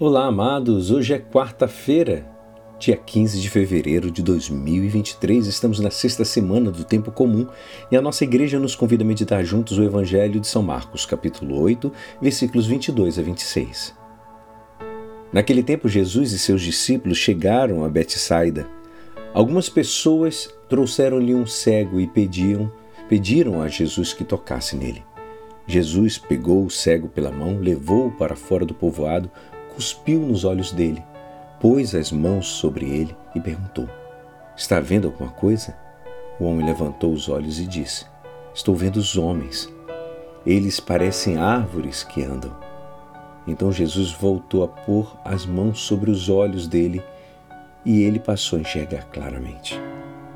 Olá, amados. Hoje é quarta-feira, dia 15 de fevereiro de 2023. Estamos na sexta semana do tempo comum e a nossa igreja nos convida a meditar juntos o Evangelho de São Marcos, capítulo 8, versículos 22 a 26. Naquele tempo, Jesus e seus discípulos chegaram a Betsaida. Algumas pessoas trouxeram-lhe um cego e pediam, pediram a Jesus que tocasse nele. Jesus pegou o cego pela mão, levou-o para fora do povoado, cuspiu nos olhos dele, pôs as mãos sobre ele e perguntou: Está vendo alguma coisa? O homem levantou os olhos e disse: Estou vendo os homens. Eles parecem árvores que andam. Então Jesus voltou a pôr as mãos sobre os olhos dele e ele passou a enxergar claramente.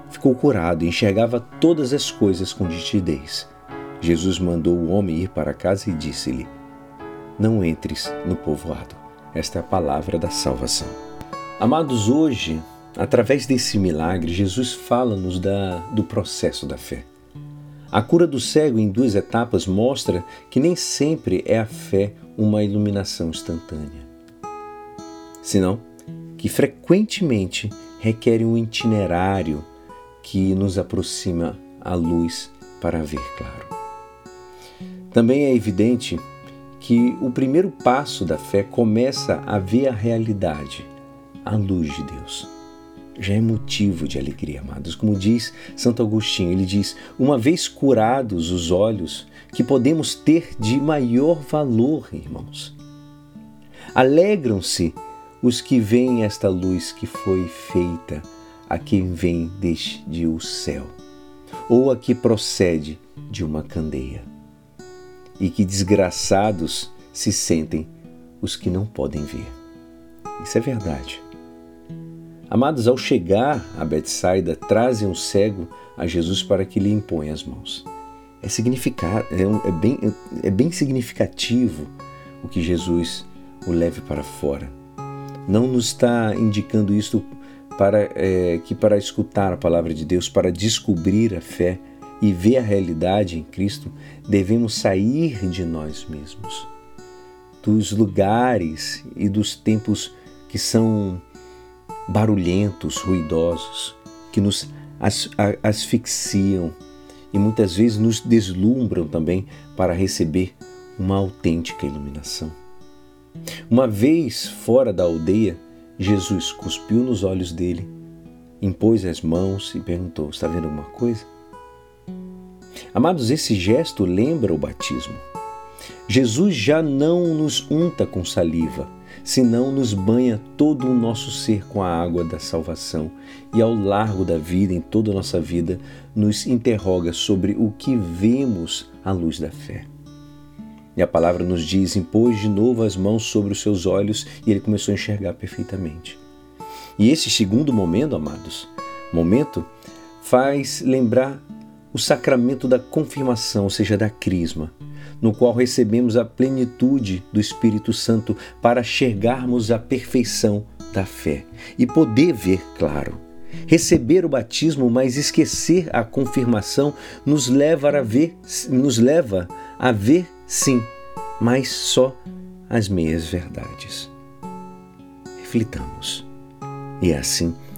Ficou curado e enxergava todas as coisas com nitidez. Jesus mandou o homem ir para casa e disse-lhe: Não entres no povoado. Esta é a palavra da salvação. Amados, hoje, através desse milagre, Jesus fala-nos do processo da fé. A cura do cego em duas etapas mostra que nem sempre é a fé uma iluminação instantânea, senão que frequentemente requer um itinerário que nos aproxima à luz para ver claro. Também é evidente que o primeiro passo da fé começa a ver a realidade, a luz de Deus. Já é motivo de alegria, amados. Como diz Santo Agostinho, ele diz: uma vez curados os olhos, que podemos ter de maior valor, irmãos. Alegram-se os que veem esta luz que foi feita a quem vem desde o céu, ou a que procede de uma candeia e que desgraçados se sentem os que não podem ver. Isso é verdade. Amados, ao chegar a Betsaida, trazem o cego a Jesus para que lhe imponha as mãos. É, é, um, é, bem, é bem significativo o que Jesus o leve para fora. Não nos está indicando isto para é, que para escutar a palavra de Deus, para descobrir a fé, e ver a realidade em Cristo, devemos sair de nós mesmos, dos lugares e dos tempos que são barulhentos, ruidosos, que nos asfixiam e muitas vezes nos deslumbram também para receber uma autêntica iluminação. Uma vez fora da aldeia, Jesus cuspiu nos olhos dele, impôs as mãos e perguntou: Está vendo alguma coisa? Amados, esse gesto lembra o batismo. Jesus já não nos unta com saliva, senão nos banha todo o nosso ser com a água da salvação e ao largo da vida, em toda a nossa vida, nos interroga sobre o que vemos à luz da fé. E a palavra nos diz: impôs de novo as mãos sobre os seus olhos e ele começou a enxergar perfeitamente. E esse segundo momento, amados, momento, faz lembrar o sacramento da confirmação, ou seja, da crisma, no qual recebemos a plenitude do Espírito Santo para chegarmos à perfeição da fé e poder ver claro. Receber o batismo, mas esquecer a confirmação, nos leva a ver, nos leva a ver sim, mas só as meias verdades. Reflitamos. E é assim